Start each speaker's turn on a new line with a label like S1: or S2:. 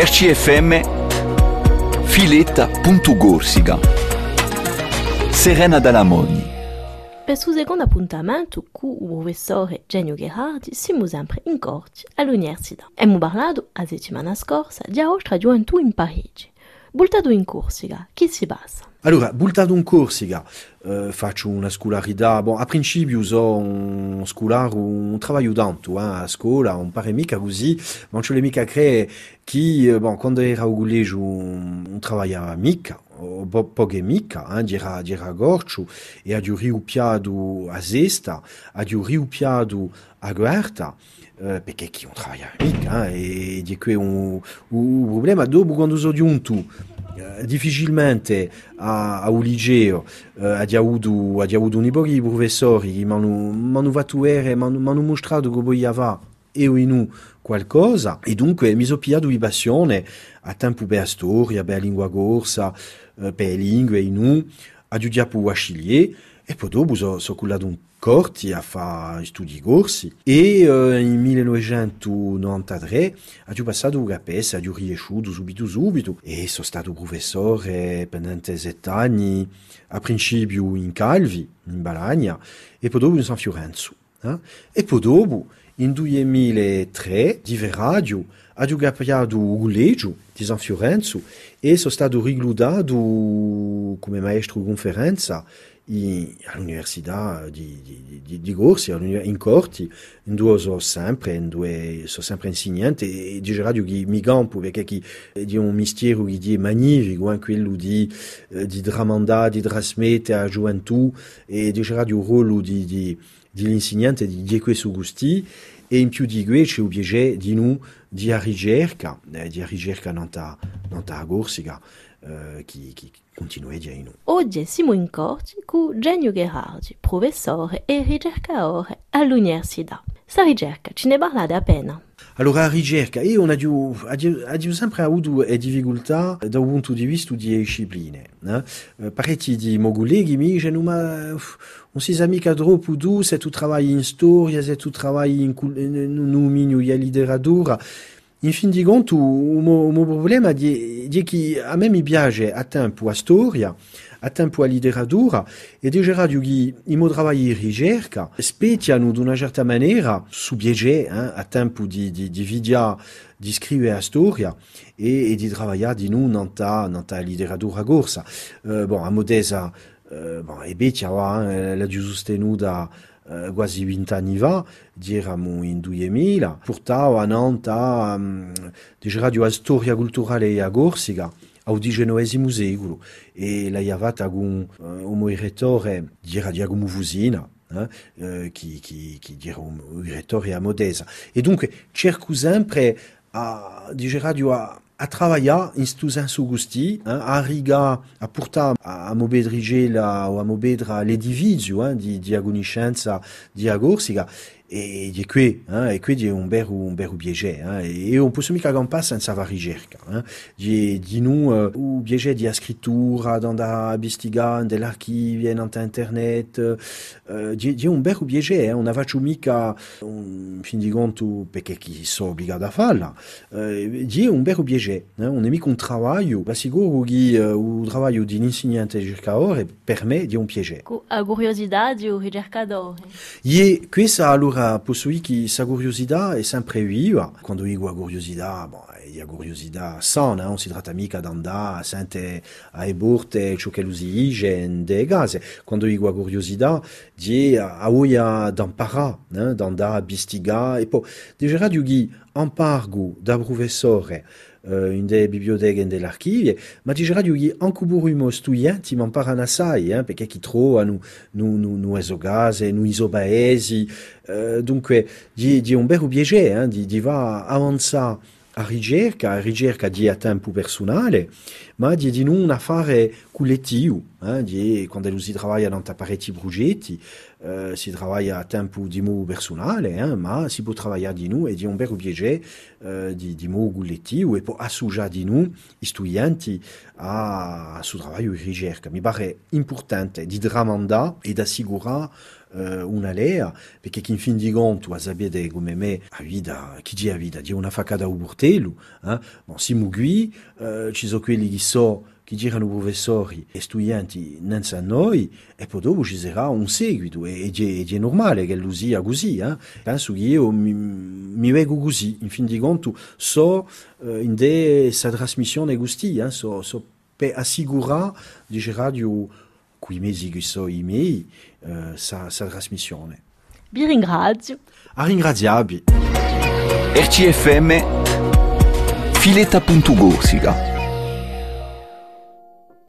S1: RCFM Filetta.gorsica Serena Dalamoni
S2: Per suo secondo appuntamento con il professore Genio Gherardi siamo sempre in corte all'università. Abbiamo parlato la settimana scorsa di nostra gioventù in Parigi. Bultato in Corsica, chi si passa?
S3: Allora, bultato in Corsica, eh, faccio una scolarità, bon, a principio so un scolaro, un lavoro tanto, eh, a scuola, non pare mica così, ma non ce l'ho mica cree chi, eh, bon, quando era al collegio non lavorava mica, o po- poche mica, eh, era, era gorcio, e a Zesta, a riupiato a Guerta, eh, perché chi non lavora mica, eh, e di cui un, un problema dopo quando difficilmente a, a un liceo eh, ha avuto, ha avuto un di professori che mi hanno fatto vedere, mi hanno mostrato un qualcosa e dunque mi pigliato di passione a tempo per storia, lingua eh, per le lingue in un, a giudiato a scegliere e dopo so cullato un corti a fare studi corsi e eh, in 1993 ho passato ho riesciuto subito subito e sono stato professore per sette anni a principio in Calvi, in Balagna e poi dopo in San Fiorenzo. Eh? E poi dopo in 2003 di radio ho capiato un collegio di San Fiorenzo e sono stato rigludato come maestro conferenza in, all'università di, di, di, di Gorsi, in Corti, in due sono sempre, in due sono sempre insegnante e di radio che mi campo perché chi di un mistero che è magnifico, eh, quello di, di dramandare, di trasmettere a gioventù e di radio il ruolo di, di, di l'insegnante di Diego Sugusti e in più di questo c'è piacere di noi di ricerca, di ricerca non ta, non ta Gorsica, eh, che, che continua a dire noi.
S2: Oggi siamo in corte con Genio professore e ricercatore all'università. Sta ricerca ce ne parlate appena.
S3: Allora, ricerca, io ho, ho, ho sempre avuto difficoltà dal punto di vista di discipline. Eh? Parecchi di miei colleghi ma non si sa mica troppo tu se tu lavori in storia, se tu lavori in, in, un dominio di letteratura. In fin di conto, il mio problema è che a me mi piace a a tempo la letteratura e di radio che i miei lavori di ricerca specchiano di una certa maniera su piacere eh, a tempo di, di, di vidia di scrivere la storia e, e di lavorare di noi nella, nella letteratura corsa. Uh, bon, a modesa, uh, bon, e becchia, eh, la giù sostenuta uh, quasi vent'anni fa, eravamo in 2000, portava a Nantes um, di radio la storia culturale a Corsica, XIX secolo e la con uh, un rettore di Giacomo Fusina, eh, uh, che, che, che era un rettore a Modesa. E dunque cerco sempre a, di radio a, a trabalhar in stu senso gusti, hein, a riga, a portar a, a mobedrige la, o a mobedra l'edificio hein, di, di agoniscenza di agorsica, e di qui, hein, e qui di un beru, un beru biege, hein, e on posso mica gampa senza va ricerca, hein, di, di nu, uh, u biege di scrittura, da bistiga, dell'archivio, in internet, uh, di, di un beru biege, hein, on a faccio mica, un fin di conto, perché chi sono obbligato a farla, uh, di un beru biege, hein, on è mica un travaglio, ma sicuro che uh, o travaglio di un insegnante ricercatore per me di un piacere.
S2: A curiosità di un ricercatore.
S3: E questa allora posso dire che sa curiosità è sempre viva. Quando dico a curiosità, bon, è curiosità sana, non si tratta mica di andare a sentire a borte ciò che si dice in dei casi. Quando dico a curiosità, di a imparare, né? di andare a bistigare. E poi, di radio che impargo da professore in delle biblioteche e dell'archivio, ma di radio che anche burimo studenti mi imparano assai, eh? perché chi trovano nu, nu, nu esogase, nu isobaesi, uh, dunque di, di un vero piacere eh? di, di va avanzare a ricerca, a ricerca di a tempo personale, ma di, di non affare collettivo, eh? di, quando si lavora in parecchi progetti, eh, si lavora a tempo di mo personale, eh? ma si può lavorare di noi e di un vero piacere eh, di, di mo collettivo e associare di noi studenti a, a suo lavoro di ricerca. Mi importante di tramandare e una lea, perché in fin di conto, a sapete come me, a vita, chi dice a vita, a eh? bon, si mugui, uh, ci sono quelli che che girano professori e studenti non sa noi, e poi dopo ci sarà un seguito, e, e, è normale che lo sia così, eh? penso che io mi, mi vedo così, in fin di conto, so uh, in questa trasmissione così, eh? so, so per assicurare, dice radio, quei mesi che so i miei, sa, sa trasmissione.
S2: Vi ringrazio.
S3: A ringraziarvi.
S1: RCFM Filetta.Gorsica